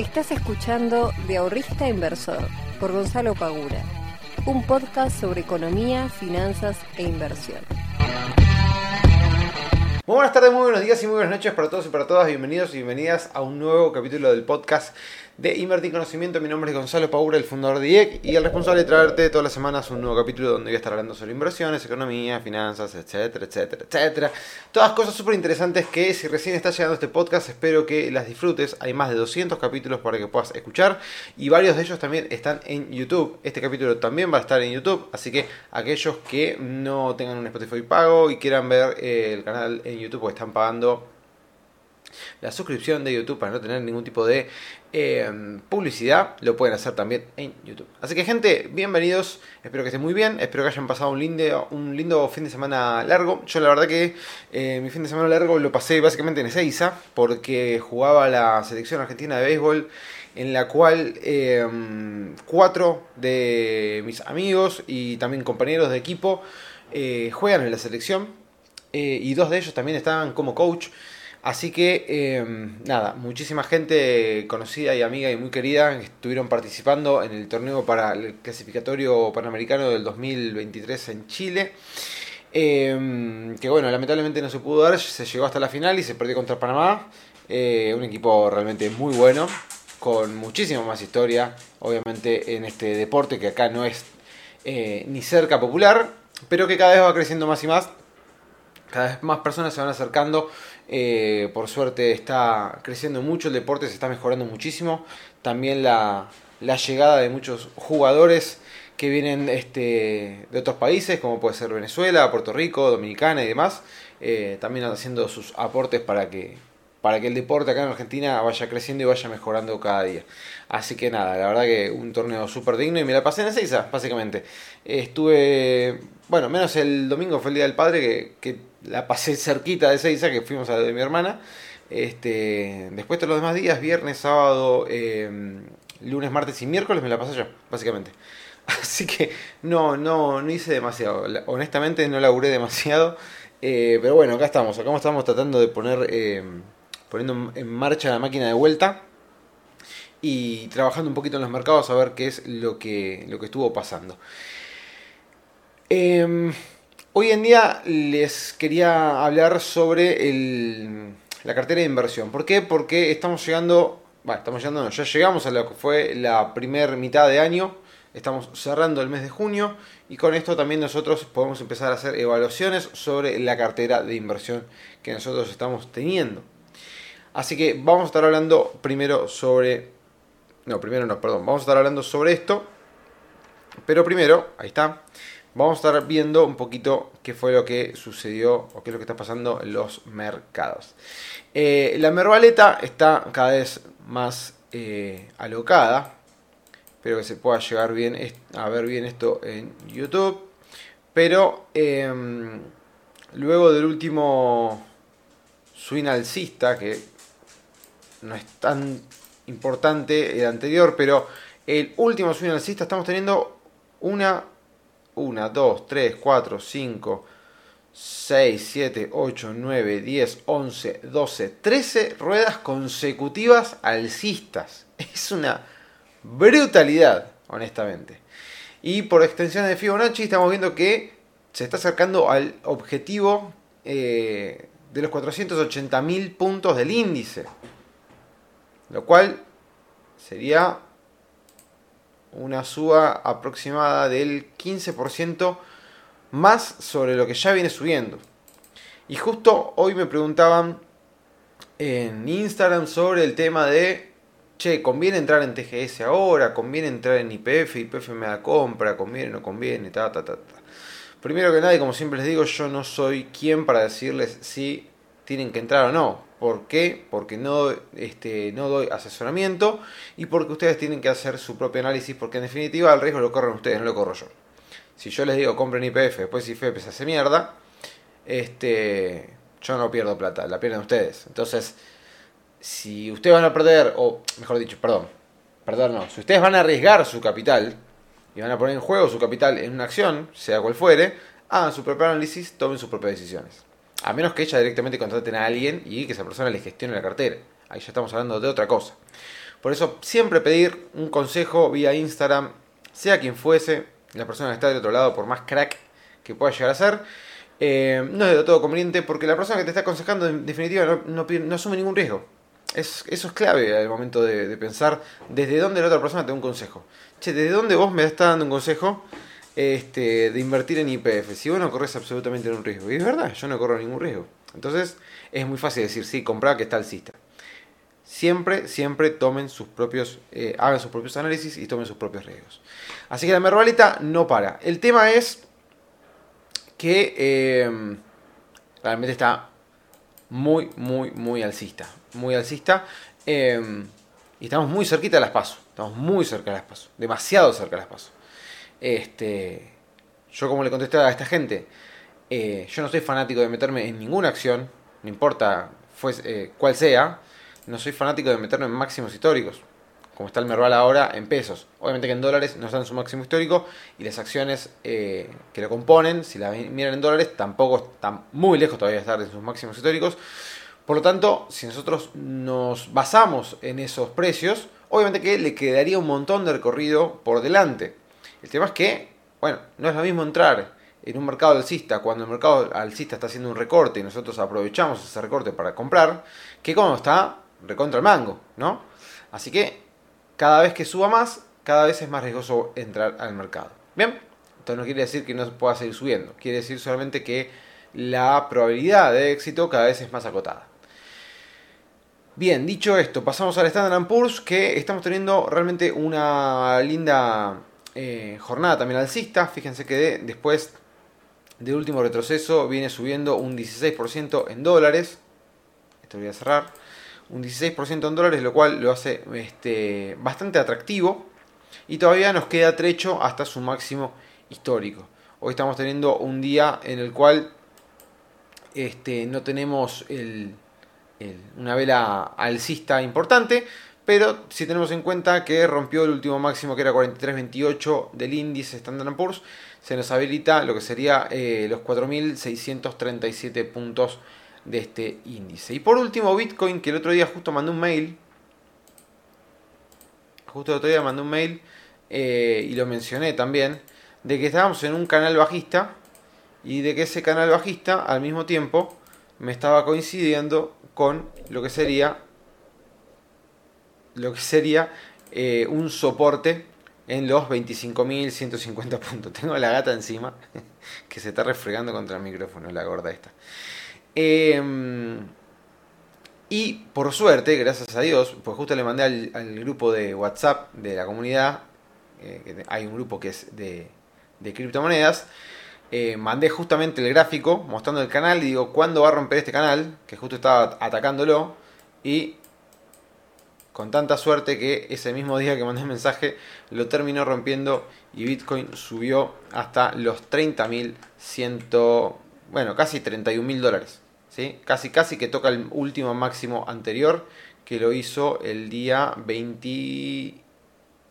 Estás escuchando De Ahorrista Inversor por Gonzalo Pagura, un podcast sobre economía, finanzas e inversión. Muy buenas tardes, muy buenos días y muy buenas noches para todos y para todas. Bienvenidos y bienvenidas a un nuevo capítulo del podcast de Invertir Conocimiento. Mi nombre es Gonzalo Paura, el fundador de IEC y el responsable de traerte todas las semanas un nuevo capítulo donde voy a estar hablando sobre inversiones, economía, finanzas, etcétera, etcétera, etcétera. Todas cosas súper interesantes que si recién estás llegando a este podcast espero que las disfrutes. Hay más de 200 capítulos para que puedas escuchar y varios de ellos también están en YouTube. Este capítulo también va a estar en YouTube, así que aquellos que no tengan un Spotify pago y quieran ver eh, el canal en YouTube o están pagando la suscripción de YouTube para no tener ningún tipo de eh, publicidad, lo pueden hacer también en YouTube. Así que gente, bienvenidos, espero que estén muy bien, espero que hayan pasado un lindo, un lindo fin de semana largo. Yo la verdad que eh, mi fin de semana largo lo pasé básicamente en Ezeiza, porque jugaba la selección argentina de béisbol, en la cual eh, cuatro de mis amigos y también compañeros de equipo juegan en la selección, y dos de ellos también estaban como coach. Así que, em, nada, muchísima gente conocida y amiga y muy querida estuvieron participando en el torneo para el clasificatorio panamericano del 2023 en Chile. Em, que bueno, lamentablemente no se pudo dar, se llegó hasta la final y se perdió contra Panamá. Eh, un equipo realmente muy bueno, con muchísima más historia, obviamente, en este deporte que acá no es eh, ni cerca popular, pero que cada vez va creciendo más y más. Cada vez más personas se van acercando eh, por suerte está creciendo mucho, el deporte se está mejorando muchísimo. También la, llegada de muchos jugadores que vienen este, de otros países, como puede ser Venezuela, Puerto Rico, Dominicana y demás, eh, también haciendo sus aportes para que, para que el deporte acá en Argentina vaya creciendo y vaya mejorando cada día. Así que nada, la verdad que un torneo súper digno y me la pasé en Ezeiza, básicamente. Estuve, bueno, menos el domingo fue el Día del Padre, que la pasé cerquita de Seiza, que fuimos a la de mi hermana. Este, después de los demás días, viernes, sábado, em, lunes, martes y miércoles me la pasé yo, básicamente. Así que no, no, no hice demasiado. Honestamente no laburé demasiado. Eh, pero bueno, acá estamos. Acá estamos tratando de poner em, poniendo en marcha la máquina de vuelta. Y trabajando un poquito en los mercados a ver qué es lo que, lo que estuvo pasando. Eh, Hoy en día les quería hablar sobre la cartera de inversión. ¿Por qué? Porque estamos llegando, bueno, estamos llegando, ya llegamos a lo que fue la primera mitad de año, estamos cerrando el mes de junio y con esto también nosotros podemos empezar a hacer evaluaciones sobre la cartera de inversión que nosotros estamos teniendo. Así que vamos a estar hablando primero sobre, no, primero no, perdón, vamos a estar hablando sobre esto, pero primero, ahí está vamos a estar viendo un poquito qué fue lo que sucedió o qué es lo que está pasando en los mercados. Eh, la mervaleta está cada vez más eh, alocada. Espero que se pueda llegar bien a ver bien esto en YouTube. Pero em, luego del último swing alcista, que no es tan importante el anterior, pero el último swing alcista estamos teniendo una 1, 2, 3, 4, 5, 6, 7, 8, 9, 10, 11, 12, 13 ruedas consecutivas alcistas. Es una brutalidad, honestamente. Y por extensión de Fibonacci estamos viendo que se está acercando al objetivo eh, de los 480.000 puntos del índice. Lo cual sería una suba aproximada del 15% más sobre lo que ya viene subiendo. Y justo hoy me preguntaban en Instagram sobre el tema de, che, ¿conviene entrar en TGS ahora? ¿Conviene entrar en IPF? ¿IPF me da compra? ¿Conviene o no conviene? Ta, ta, ta. Primero que nada, y como siempre les digo, yo no soy quien para decirles si tienen que entrar o no. ¿Por qué? Porque no, este, no doy asesoramiento y porque ustedes tienen que hacer su propio análisis, porque en definitiva el riesgo lo corren ustedes, no lo corro yo. Si yo les digo compren IPF, después IFP se hace mierda, este, yo no pierdo plata, la pierden ustedes. Entonces, si ustedes van a perder, o mejor dicho, perdón, perdón, no, si ustedes van a arriesgar su capital y van a poner en juego su capital en una acción, sea cual fuere, hagan su propio análisis, tomen sus propias decisiones. A menos que ella directamente contraten a alguien y que esa persona le gestione la cartera. Ahí ya estamos hablando de otra cosa. Por eso siempre pedir un consejo vía Instagram, sea quien fuese, la persona que está del otro lado, por más crack que pueda llegar a ser, eh, no es de todo conveniente porque la persona que te está aconsejando en definitiva no, asume ningún riesgo. Es, eso es clave al momento de, pensar desde dónde la otra persona te da un consejo. Che, ¿desde dónde vos me estás dando un consejo este, de invertir en IPF? Si vos no corres absolutamente ningún riesgo. Y es verdad, yo no corro ningún riesgo. Entonces es muy fácil decir, sí, comprar que está alcista. Siempre, siempre tomen sus propios, eh, hagan sus propios análisis y tomen sus propios riesgos. Así que la merbalita no para. El tema es que eh, realmente está muy, muy, muy alcista. Muy alcista. Eh, y estamos muy cerquita de las pasos. Estamos muy cerca de las pasos. Demasiado cerca de las pasos. Este, yo como le contesté a esta gente, eh, yo no soy fanático de meterme en ninguna acción, no importa eh, cuál sea, no soy fanático de meterme en máximos históricos, como está el Merval ahora en pesos. Obviamente que en dólares no están en su máximo histórico y las acciones eh, que lo componen, si las miran en dólares, tampoco están muy lejos todavía de estar en sus máximos históricos. Por lo tanto, si nosotros nos basamos en esos precios, obviamente que le quedaría un montón de recorrido por delante. El tema es que, bueno, no es lo mismo entrar en un mercado alcista, cuando el mercado alcista está haciendo un recorte y nosotros aprovechamos ese recorte para comprar, que cuando está recontra el mango, ¿no? Así que cada vez que suba más, cada vez es más riesgoso entrar al mercado. Bien, esto no quiere decir que no pueda seguir subiendo, quiere decir solamente que la probabilidad de éxito cada vez es más acotada. Bien, dicho esto, pasamos al Standard Poor's, que estamos teniendo realmente una linda eh, jornada también alcista. Fíjense que después del último retroceso viene subiendo un 16% en dólares. Esto voy a cerrar. Un 16% en dólares, lo cual lo hace este, bastante atractivo. Y todavía nos queda trecho hasta su máximo histórico. Hoy estamos teniendo un día en el cual este, no tenemos una vela alcista importante, pero si tenemos en cuenta que rompió el último máximo que era 43.28 del índice Standard Poor's, se nos habilita lo que sería eh, los 4.637 puntos de este índice. Y por último, Bitcoin, que el otro día justo mandó un mail. Justo el otro día mandó un mail eh, y lo mencioné también, de que estábamos en un canal bajista y de que ese canal bajista al mismo tiempo me estaba coincidiendo con lo que sería lo que sería eh, un soporte en los 25.150 puntos. Tengo la gata encima que se está refregando contra el micrófono, la gorda esta. Em, y por suerte, gracias a Dios, pues justo le mandé al, grupo de WhatsApp de la comunidad, eh, hay un grupo que es de, criptomonedas, eh, mandé justamente el gráfico mostrando el canal y digo, ¿cuándo va a romper este canal? Que justo estaba atacándolo. Y con tanta suerte que ese mismo día que mandé el mensaje lo terminó rompiendo y Bitcoin subió hasta los 30.100, bueno, casi 31.000 dólares. ¿sí? Casi, casi que toca el último máximo anterior que lo hizo el día 20...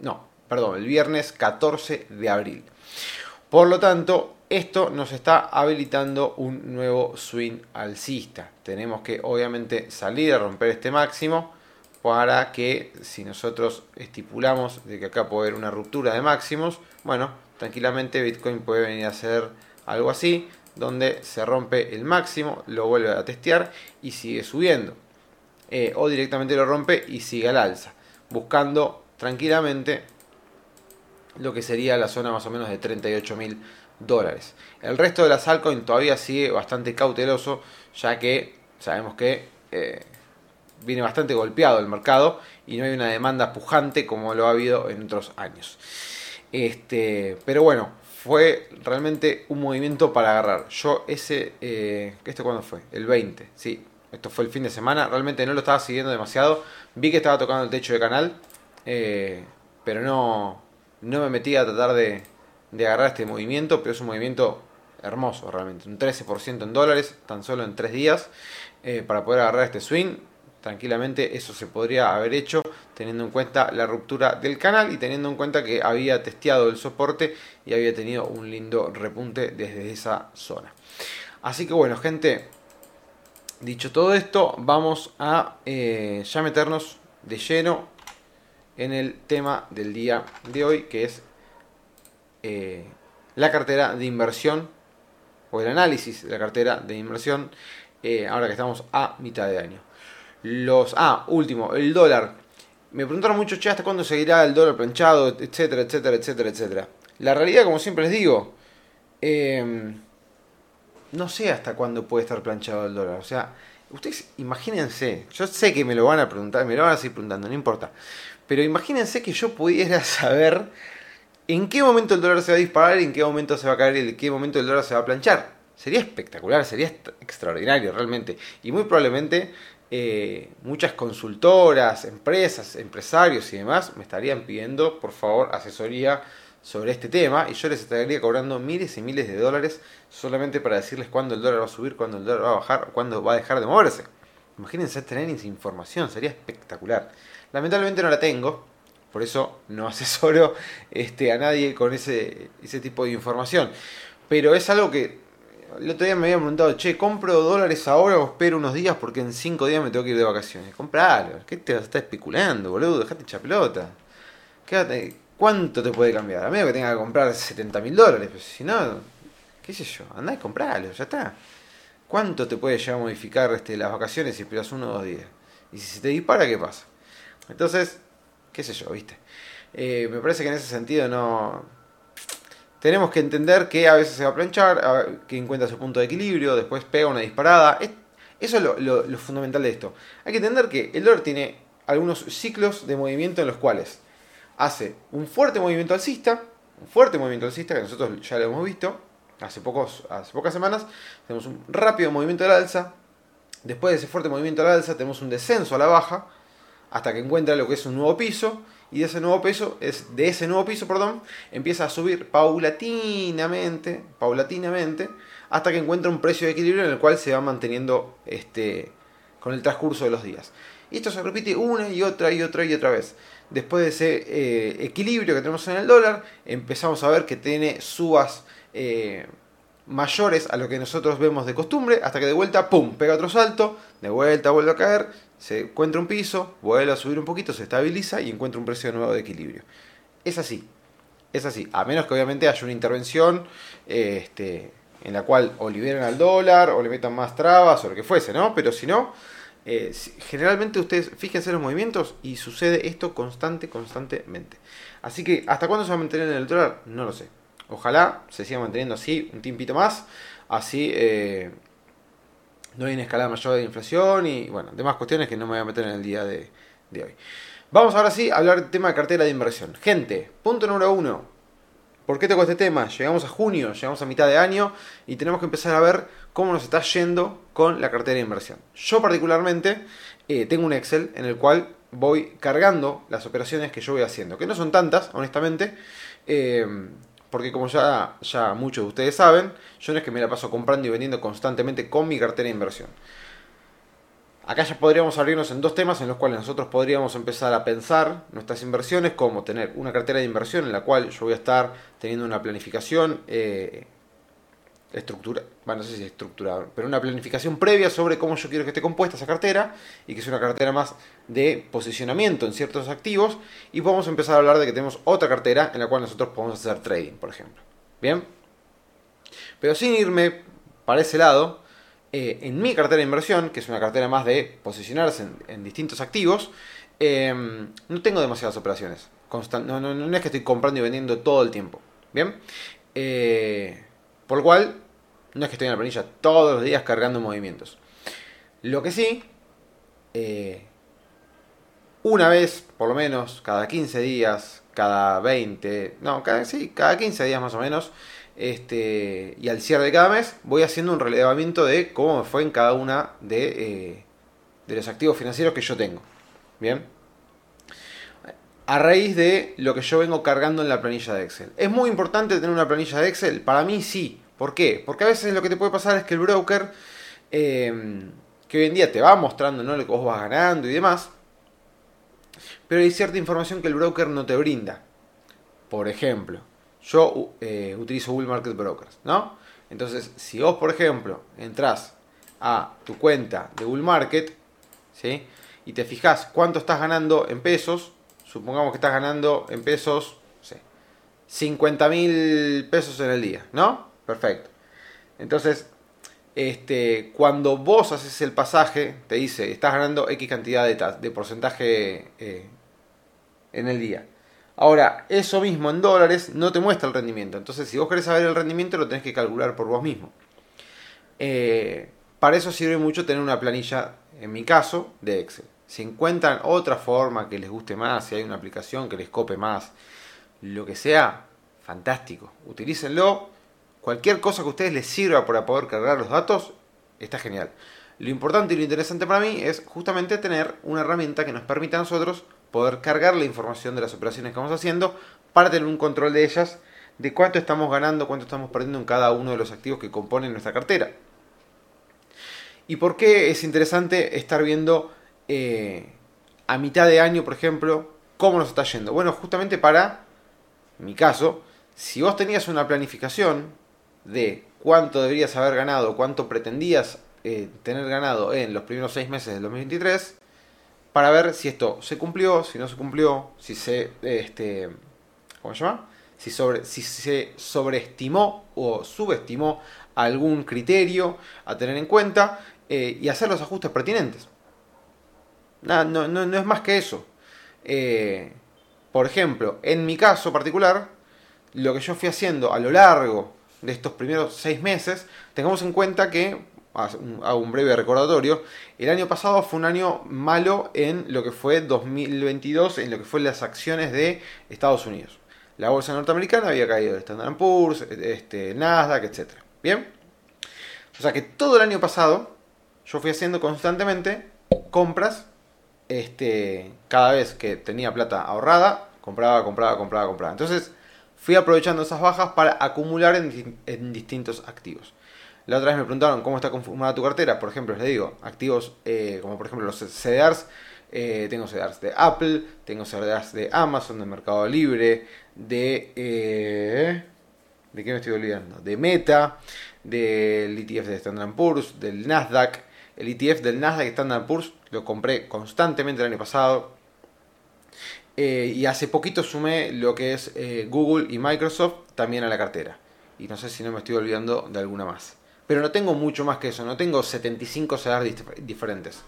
No, perdón, el viernes 14 de abril. Por lo tanto, esto nos está habilitando un nuevo swing alcista. Tenemos que obviamente salir a romper este máximo para que si nosotros estipulamos de que acá puede haber una ruptura de máximos, bueno, tranquilamente Bitcoin puede venir a hacer algo así, donde se rompe el máximo, lo vuelve a testear y sigue subiendo. Eh, o directamente lo rompe y sigue al alza, buscando tranquilamente lo que sería la zona más o menos de 38 mil dólares. El resto de las altcoins todavía sigue bastante cauteloso, ya que sabemos que eh, viene bastante golpeado el mercado y no hay una demanda pujante como lo ha habido en otros años. Este, pero bueno, fue realmente un movimiento para agarrar. Yo ese, ¿este cuándo fue? El 20, sí. Esto fue el fin de semana. Realmente no lo estaba siguiendo demasiado. Vi que estaba tocando el techo de canal. Eh, pero no, no me metí a tratar de, de agarrar este movimiento. Pero es un movimiento hermoso realmente. Un 13% en dólares tan solo en 3 días. Eh, para poder agarrar este swing tranquilamente eso se podría haber hecho teniendo en cuenta la ruptura del canal y teniendo en cuenta que había testeado el soporte y había tenido un lindo repunte desde esa zona. Así que bueno, gente, dicho todo esto, vamos a eh, ya meternos de lleno en el tema del día de hoy, que es eh, la cartera de inversión o el análisis de la cartera de inversión eh, ahora que estamos a mitad de año. Los, ah, último, el dólar. Me preguntaron mucho, che, ¿hasta cuándo seguirá el dólar planchado? Etcétera, etcétera, etcétera, etcétera. La realidad, como siempre les digo, eh, no sé hasta cuándo puede estar planchado el dólar. O sea, ustedes imagínense, yo sé que me lo van a preguntar, me lo van a seguir preguntando, no importa. Pero imagínense que yo pudiera saber en qué momento el dólar se va a disparar en qué momento se va a caer y en qué momento el dólar se va a planchar. Sería espectacular, sería extraordinario realmente. Y muy probablemente eh, muchas consultoras, empresas, empresarios y demás me estarían pidiendo, por favor, asesoría sobre este tema y yo les estaría cobrando miles y miles de dólares solamente para decirles cuándo el dólar va a subir, cuándo el dólar va a bajar, cuándo va a dejar de moverse. Imagínense tener esa información, sería espectacular. Lamentablemente no la tengo, por eso no asesoro este, a nadie con ese, ese tipo de información. Pero es algo que el otro día me habían preguntado, che, ¿compro dólares ahora o espero unos días porque en cinco días me tengo que ir de vacaciones? Compralo, ¿qué te vas a estar especulando, boludo? Dejate echar pelota. Quédate, ¿Cuánto te puede cambiar? A menos que tenga que comprar 70 mil dólares, pero si no, qué sé yo, andá y compralo, ya está. ¿Cuánto te puede llegar a modificar este, las vacaciones si esperas uno o dos días? Y si se te dispara, ¿qué pasa? Entonces, qué sé yo, ¿viste? Eh, me parece que en ese sentido no... Tenemos que entender que a veces se va a planchar, que encuentra su punto de equilibrio, después pega una disparada. Eso es lo, fundamental de esto. Hay que entender que el dólar tiene algunos ciclos de movimiento en los cuales hace un fuerte movimiento alcista, un fuerte movimiento alcista que nosotros ya lo hemos visto hace, pocos, hace pocas semanas, tenemos un rápido movimiento al alza, después de ese fuerte movimiento al alza tenemos un descenso a la baja, hasta que encuentra lo que es un nuevo piso, y de ese nuevo piso, es, de ese nuevo piso, perdón, empieza a subir paulatinamente, paulatinamente, hasta que encuentra un precio de equilibrio en el cual se va manteniendo este, con el transcurso de los días. Y esto se repite una y otra y otra y otra vez después de ese eh, equilibrio que tenemos en el dólar, empezamos a ver que tiene subas eh, mayores a lo que nosotros vemos de costumbre, hasta que de vuelta, ¡pum!, pega otro salto, de vuelta vuelve a caer, se encuentra un piso, vuelve a subir un poquito, se estabiliza y encuentra un precio nuevo de equilibrio. Es así, es así, a menos que obviamente haya una intervención este, en la cual o liberen al dólar o le metan más trabas o lo que fuese, ¿no? Pero si no, eh, generalmente ustedes fíjense los movimientos y sucede esto constante, constantemente. Así que, ¿hasta cuándo se va a mantener en el dólar? No lo sé. Ojalá se siga manteniendo así un tiempito más. Así eh, no hay una escalada mayor de inflación y, bueno, demás cuestiones que no me voy a meter en el día de, hoy. Vamos ahora sí a hablar del tema de cartera de inversión. Gente, punto número uno. ¿Por qué tengo este tema? Llegamos a junio, llegamos a mitad de año y tenemos que empezar a ver cómo nos está yendo con la cartera de inversión. Yo particularmente eh, tengo un Excel en el cual voy cargando las operaciones que yo voy haciendo, que no son tantas, honestamente, eh, porque como ya, ya muchos de ustedes saben, yo no es que me la paso comprando y vendiendo constantemente con mi cartera de inversión. Acá ya podríamos abrirnos en dos temas en los cuales nosotros podríamos empezar a pensar nuestras inversiones, como tener una cartera de inversión en la cual yo voy a estar teniendo una planificación eh, estructura, bueno, no sé si estructurada, pero una planificación previa sobre cómo yo quiero que esté compuesta esa cartera y que sea una cartera más de posicionamiento en ciertos activos y podemos empezar a hablar de que tenemos otra cartera en la cual nosotros podemos hacer trading, por ejemplo. Bien, pero sin irme para ese lado, eh, en mi cartera de inversión, que es una cartera más de posicionarse en, distintos activos, eh, no tengo demasiadas operaciones. no, no, es que estoy comprando y vendiendo todo el tiempo. Bien. Eh, por lo cual, no es que estoy en la planilla todos los días cargando movimientos. Lo que sí, una vez, por lo menos, cada 15 días, cada 20, no, cada, sí, cada 15 días más o menos, este, y al cierre de cada mes voy haciendo un relevamiento de cómo me fue en cada una de, eh, de los activos financieros que yo tengo. Bien. A raíz de lo que yo vengo cargando en la planilla de Excel. ¿Es muy importante tener una planilla de Excel? Para mí sí. ¿Por qué? Porque a veces lo que te puede pasar es que el broker, eh, que hoy en día te va mostrando ¿no? lo que vos vas ganando y demás, pero hay cierta información que el broker no te brinda. Por ejemplo, yo eh, utilizo Google Market Brokers, ¿no? Entonces, si vos, por ejemplo, entras a tu cuenta de Google Market, ¿sí? Y te fijas cuánto estás ganando en pesos, supongamos que estás ganando en pesos, no sé, 50 mil pesos en el día, ¿no? Perfecto. Entonces, este, cuando vos haces el pasaje, te dice, estás ganando X cantidad de, de porcentaje eh, en el día. Ahora, eso mismo en dólares no te muestra el rendimiento. Entonces, si vos querés saber el rendimiento, lo tenés que calcular por vos mismo. Eh, para eso sirve mucho tener una planilla, en mi caso, de Excel. Si encuentran otra forma que les guste más, si hay una aplicación que les cope más, lo que sea, fantástico. Utilícenlo. Cualquier cosa que a ustedes les sirva para poder cargar los datos, está genial. Lo importante y lo interesante para mí es justamente tener una herramienta que nos permita a nosotros poder cargar la información de las operaciones que vamos haciendo para tener un control de ellas, de cuánto estamos ganando, cuánto estamos perdiendo en cada uno de los activos que componen nuestra cartera. ¿Y por qué es interesante estar viendo eh, a mitad de año, por ejemplo, cómo nos está yendo? Bueno, justamente para, en mi caso, si vos tenías una planificación de cuánto deberías haber ganado, cuánto pretendías eh, tener ganado en los primeros seis meses del 2023, para ver si esto se cumplió, si no se cumplió, si se, este, ¿cómo se llama? Si, sobre, si se sobreestimó o subestimó algún criterio a tener en cuenta eh, y hacer los ajustes pertinentes. No, no, no, es más que eso. Eh, por ejemplo, en mi caso particular, lo que yo fui haciendo a lo largo de estos primeros seis meses, tengamos en cuenta que hago un breve recordatorio, el año pasado fue un año malo en lo que fue 2022, en lo que fue las acciones de Estados Unidos. La bolsa norteamericana había caído de Standard Poor's, este, Nasdaq, etc. Bien. O sea que todo el año pasado yo fui haciendo constantemente compras. Este, cada vez que tenía plata ahorrada, compraba, compraba, compraba, compraba. Entonces fui aprovechando esas bajas para acumular en distintos activos. La otra vez me preguntaron cómo está conformada tu cartera. Por ejemplo, les digo, activos eh, como por ejemplo los CDRs. Eh, tengo CDRs de Apple, tengo CDRs de Amazon, de Mercado Libre, de... Eh, ¿De qué me estoy olvidando? De Meta, del ETF de Standard Poor's, del Nasdaq. El ETF del Nasdaq Standard Poor's lo compré constantemente el año pasado. y hace poquito sumé lo que es Google y Microsoft también a la cartera. Y no sé si no me estoy olvidando de alguna más. Pero no tengo mucho más que eso, no tengo 75 CEDAR diferentes.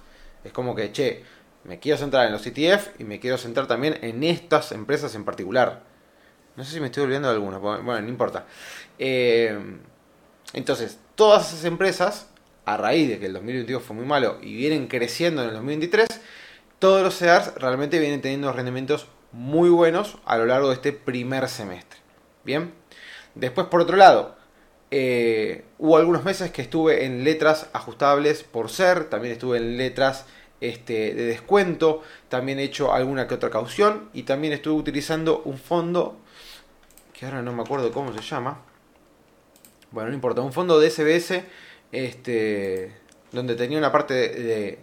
Es como que, che, me quiero centrar en los ETF y me quiero centrar también en estas empresas en particular. No sé si me estoy olvidando de alguna, bueno, no importa. Eh, entonces, todas esas empresas, a raíz de que el 2022 fue muy malo y vienen creciendo en el 2023, todos los CEDARs realmente vienen teniendo rendimientos muy buenos a lo largo de este primer semestre. Bien. Después, por otro lado, eh, hubo algunos meses que estuve en letras ajustables por ser, también estuve en letras este, de descuento, también he hecho alguna que otra caución y también estuve utilizando un fondo que ahora no me acuerdo cómo se llama. Bueno, no importa, un fondo de SBS este, donde tenía una parte de,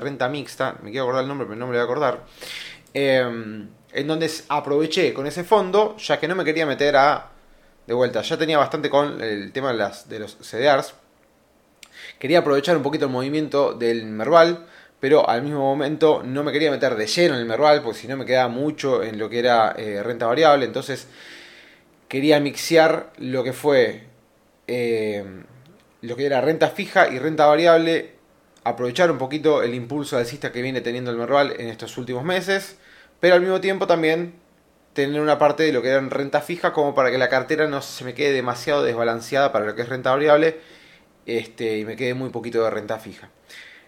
renta mixta, me quiero acordar el nombre pero no me lo voy a acordar. Em, en donde aproveché con ese fondo, ya que no me quería meter a de vuelta, ya tenía bastante con el tema de, los CDRs. Quería aprovechar un poquito el movimiento del Merval, pero al mismo momento no me quería meter de lleno en el Merval, porque si no me quedaba mucho en lo que era eh, renta variable. Entonces quería mixear lo que fue eh, lo que era renta fija y renta variable, aprovechar un poquito el impulso alcista que viene teniendo el Merval en estos últimos meses, pero al mismo tiempo también tener una parte de lo que era en renta fija como para que la cartera no se me quede demasiado desbalanceada para lo que es renta variable este, y me quede muy poquito de renta fija.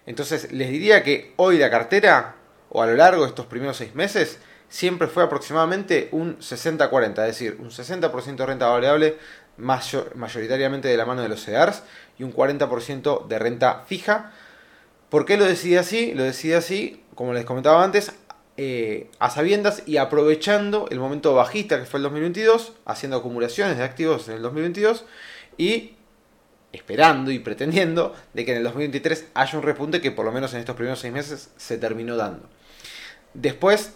Entonces les diría que hoy la cartera, o a lo largo de estos primeros seis meses, siempre fue aproximadamente un 60-40, es decir, un 60% de renta variable mayoritariamente de la mano de los CEDARs y un 40% de renta fija. ¿Por qué lo decidí así? Lo decidí así, como les comentaba antes, eh, a sabiendas y aprovechando el momento bajista que fue el 2022, haciendo acumulaciones de activos en el 2022 y esperando y pretendiendo de que en el 2023 haya un repunte que por lo menos en estos primeros seis meses se terminó dando. Después,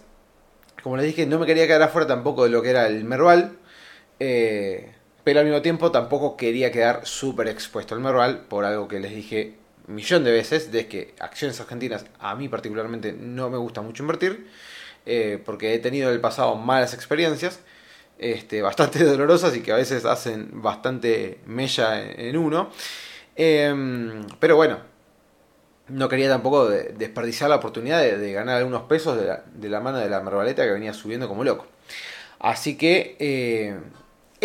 como les dije, no me quería quedar afuera tampoco de lo que era el Merval, eh, pero al mismo tiempo tampoco quería quedar súper expuesto al Merval por algo que les dije millón de veces de que acciones argentinas a mí particularmente no me gusta mucho invertir. eh, porque he tenido en el pasado malas experiencias, este, bastante dolorosas y que a veces hacen bastante mella en, uno. Em, pero bueno, no quería tampoco desperdiciar la oportunidad de, ganar algunos pesos de la, mano de la merbaleta que venía subiendo como loco. Así que eh,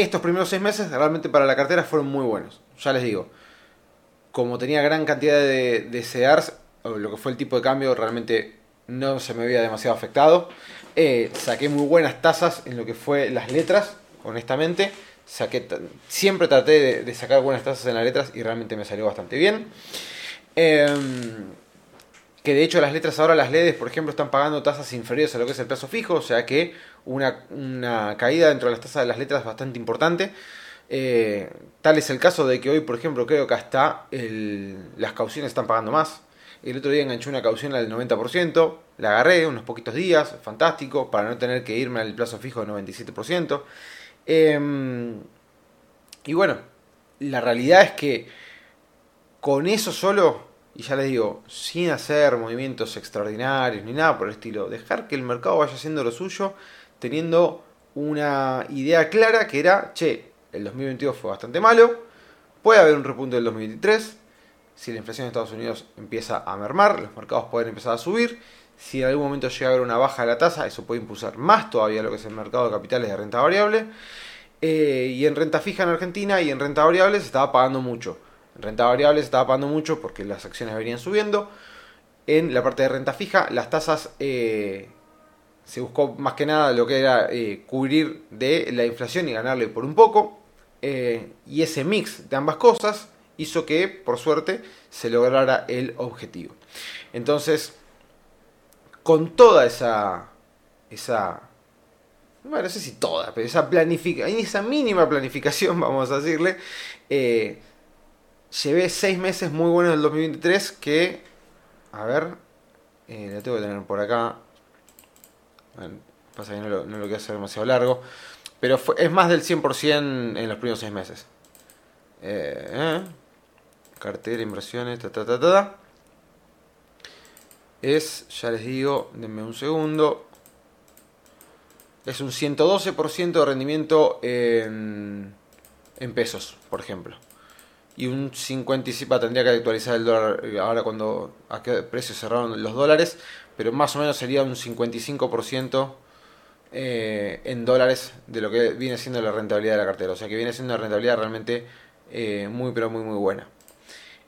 estos primeros seis meses realmente para la cartera fueron muy buenos. Ya les digo, como tenía gran cantidad de, de lo que fue el tipo de cambio realmente no se me había demasiado afectado. Eh, saqué muy buenas tasas en lo que fue las letras, honestamente. Saqué siempre traté de, sacar buenas tasas en las letras y realmente me salió bastante bien. Em, que de hecho las letras ahora, las LEDs, por ejemplo, están pagando tasas inferiores a lo que es el plazo fijo, o sea que una, caída dentro de las tasas de las letras bastante importante. Eh, tal es el caso de que hoy, por ejemplo, creo que hasta las cauciones están pagando más. El otro día enganché una caución del 90%, la agarré unos poquitos días, fantástico, para no tener que irme al plazo fijo del 97%. Em, y bueno, la realidad es que con eso solo, y ya les digo, sin hacer movimientos extraordinarios ni nada por el estilo, dejar que el mercado vaya haciendo lo suyo, teniendo una idea clara que era, che, el 2022 fue bastante malo, puede haber un repunte del 2023, si la inflación en Estados Unidos empieza a mermar, los mercados pueden empezar a subir. Si en algún momento llega a haber una baja de la tasa, eso puede impulsar más todavía lo que es el mercado de capitales de renta variable. Eh, y en renta fija en Argentina y en renta variable se estaba pagando mucho. En renta variable se estaba pagando mucho porque las acciones venían subiendo. En la parte de renta fija, las tasas eh, se buscó más que nada lo que era eh, cubrir de la inflación y ganarle por un poco. y ese mix de ambas cosas hizo que, por suerte, se lograra el objetivo. Entonces, con toda esa, esa, bueno, no sé si toda, pero esa planificación, esa mínima planificación, vamos a decirle, eh, llevé seis meses muy buenos del 2023 que, a ver, eh, la tengo que tener por acá. Pasa que no lo, no lo quiero hacer demasiado largo. Pero es más del 100% en los primeros seis meses. Eh, ¿eh? cartera, inversiones, ta, ta, ta, ta, Es, ya les digo, denme un segundo. Es un 112% de rendimiento en, en pesos, por ejemplo. Y un 55, tendría que actualizar el dólar eh, ahora cuando a qué precio cerraron los dólares, pero más o menos sería un 55% eh, en dólares de lo que viene siendo la rentabilidad de la cartera. O sea que viene siendo una rentabilidad realmente eh, muy, pero muy, muy buena.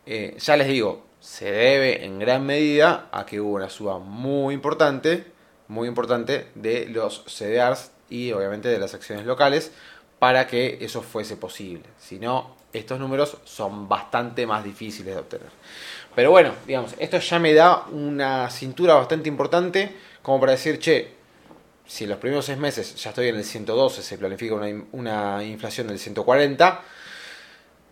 Eh, ya les digo, se debe en gran medida a que hubo una suba muy importante, muy importante de los CDRs y obviamente de las acciones locales para que eso fuese posible. Si no, estos números son bastante más difíciles de obtener. Pero bueno, digamos, esto ya me da una cintura bastante importante como para decir, che, si en los primeros seis meses ya estoy en el 112, se planifica una, una inflación del 140,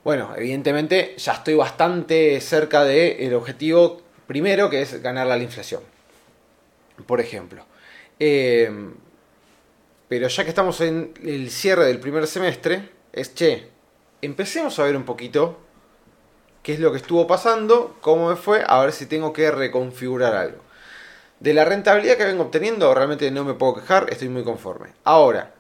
bueno, evidentemente ya estoy bastante cerca del objetivo primero, que es ganar la inflación. Por ejemplo. Eh, pero ya que estamos en el cierre del primer semestre, es che, empecemos a ver un poquito qué es lo que estuvo pasando, cómo me fue, a ver si tengo que reconfigurar algo. De la rentabilidad que vengo obteniendo, realmente no me puedo quejar, estoy muy conforme. Ahora,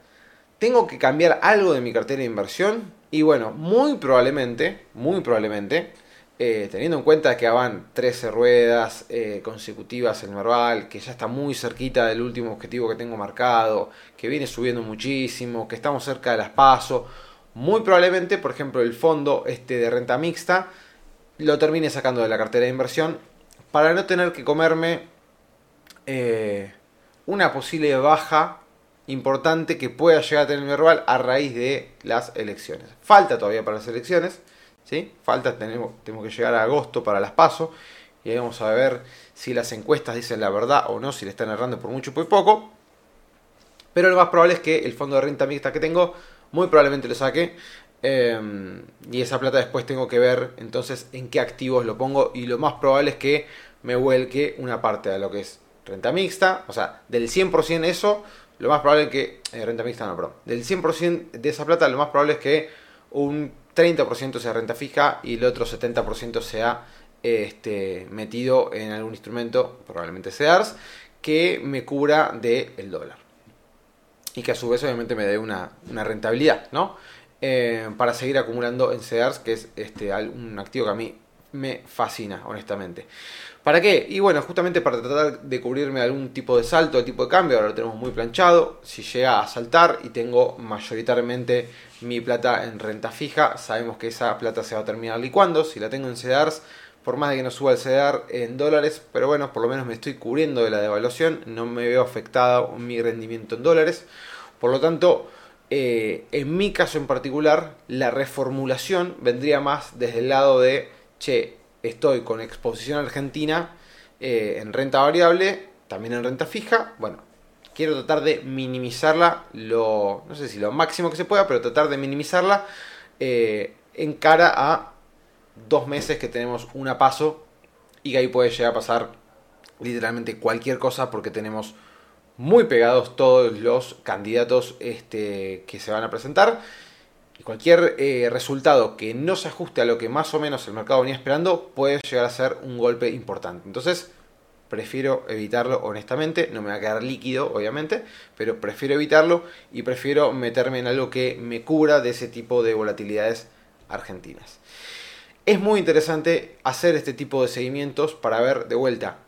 ¿tengo que cambiar algo de mi cartera de inversión? Y bueno, muy probablemente, muy probablemente, eh, teniendo en cuenta que van 13 ruedas eh, consecutivas el Merval, que ya está muy cerquita del último objetivo que tengo marcado, que viene subiendo muchísimo, que estamos cerca de las pasos, muy probablemente, por ejemplo, el fondo este de renta mixta lo termine sacando de la cartera de inversión para no tener que comerme eh, una posible baja importante que pueda llegar a tener Merval a raíz de las elecciones. Falta todavía para las elecciones, ¿sí? Falta, tenemos, tenemos que llegar a agosto para las pasos y ahí vamos a ver si las encuestas dicen la verdad o no, si le están errando por mucho o por poco. Pero lo más probable es que el fondo de renta mixta que tengo, muy probablemente lo saque. Em, y esa plata después tengo que ver entonces en qué activos lo pongo. Y lo más probable es que me vuelque una parte de lo que es renta mixta. O sea, del 100% eso, lo más probable es que, eh, renta mixta no, perdón, del 100% de esa plata, lo más probable es que un 30% sea renta fija y el otro 70% sea este, metido en algún instrumento, probablemente SEARS, que me cubra del dólar. Y que a su vez obviamente me dé una, rentabilidad, ¿no? Eh, para seguir acumulando en CEDARS, que es este, un activo que a mí me fascina, honestamente. ¿Para qué? Y bueno, justamente para tratar de cubrirme algún tipo de salto, de tipo de cambio, ahora lo tenemos muy planchado. Si llega a saltar y tengo mayoritariamente mi plata en renta fija, sabemos que esa plata se va a terminar licuando. Si la tengo en CEDARS, por más de que no suba el CEDAR en dólares, pero bueno, por lo menos me estoy cubriendo de la devaluación, no me veo afectado mi rendimiento en dólares. Por lo tanto, eh, en mi caso en particular, la reformulación vendría más desde el lado de, che, estoy con exposición argentina eh, en renta variable, también en renta fija, bueno, quiero tratar de minimizarla lo, no sé si lo máximo que se pueda, pero tratar de minimizarla eh, en cara a dos meses que tenemos un a paso y que ahí puede llegar a pasar literalmente cualquier cosa porque tenemos muy pegados todos los candidatos este, que se van a presentar. Y cualquier eh, resultado que no se ajuste a lo que más o menos el mercado venía esperando puede llegar a ser un golpe importante. Entonces, prefiero evitarlo honestamente. No me va a quedar líquido, obviamente, pero prefiero evitarlo y prefiero meterme en algo que me cubra de ese tipo de volatilidades argentinas. Es muy interesante hacer este tipo de seguimientos para ver de vuelta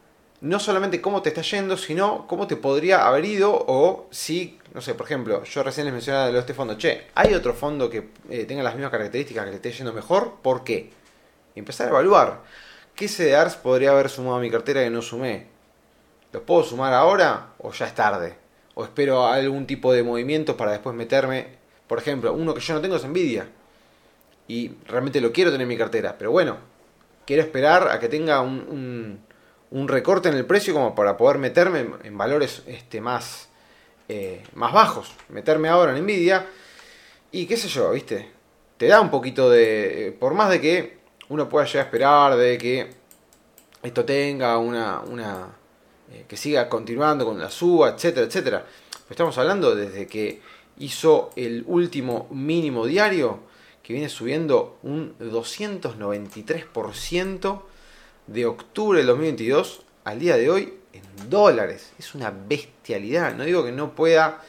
no solamente cómo te está yendo, sino cómo te podría haber ido o si, no sé, por ejemplo, yo recién les mencionaba de este fondo, che, ¿hay otro fondo que eh, tenga las mismas características que le esté yendo mejor? ¿Por qué? empezar a evaluar. ¿Qué CDRs podría haber sumado a mi cartera que no sumé? ¿Los puedo sumar ahora o ya es tarde? ¿O espero algún tipo de movimiento para después meterme? Por ejemplo, uno que yo no tengo es Nvidia. Y realmente lo quiero tener en mi cartera. Pero bueno, quiero esperar a que tenga un un recorte en el precio como para poder meterme en, valores este, más, eh, más bajos. Meterme ahora en Nvidia. Y qué sé yo, ¿viste? Te da un poquito de... Eh, por más de que uno pueda llegar a esperar de que esto tenga una... una eh, que siga continuando con la suba, etcétera, etcétera. estamos hablando desde que hizo el último mínimo diario, que viene subiendo un 293% de octubre del 2022 al día de hoy en dólares. Es una bestialidad. No digo que no pueda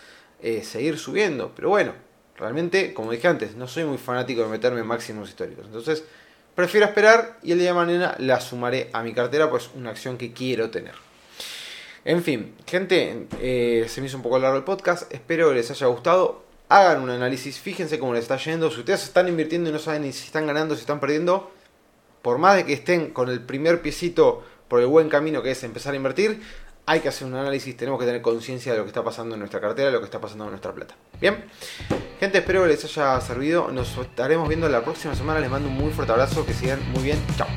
eh, seguir subiendo, pero bueno, realmente, como dije antes, no soy muy fanático de meterme en máximos históricos. Entonces, prefiero esperar y el día de mañana la sumaré a mi cartera, pues una acción que quiero tener. En fin, gente, eh, se me hizo un poco largo el podcast. Espero que les haya gustado. Hagan un análisis, fíjense cómo les está yendo. Si ustedes están invirtiendo y no saben ni si están ganando, si están perdiendo, por más de que estén con el primer piecito por el buen camino que es empezar a invertir, hay que hacer un análisis, tenemos que tener conciencia de lo que está pasando en nuestra cartera, de lo que está pasando en nuestra plata. Bien, gente, espero que les haya servido. Nos estaremos viendo la próxima semana. Les mando un muy fuerte abrazo, que sigan muy bien. Chao.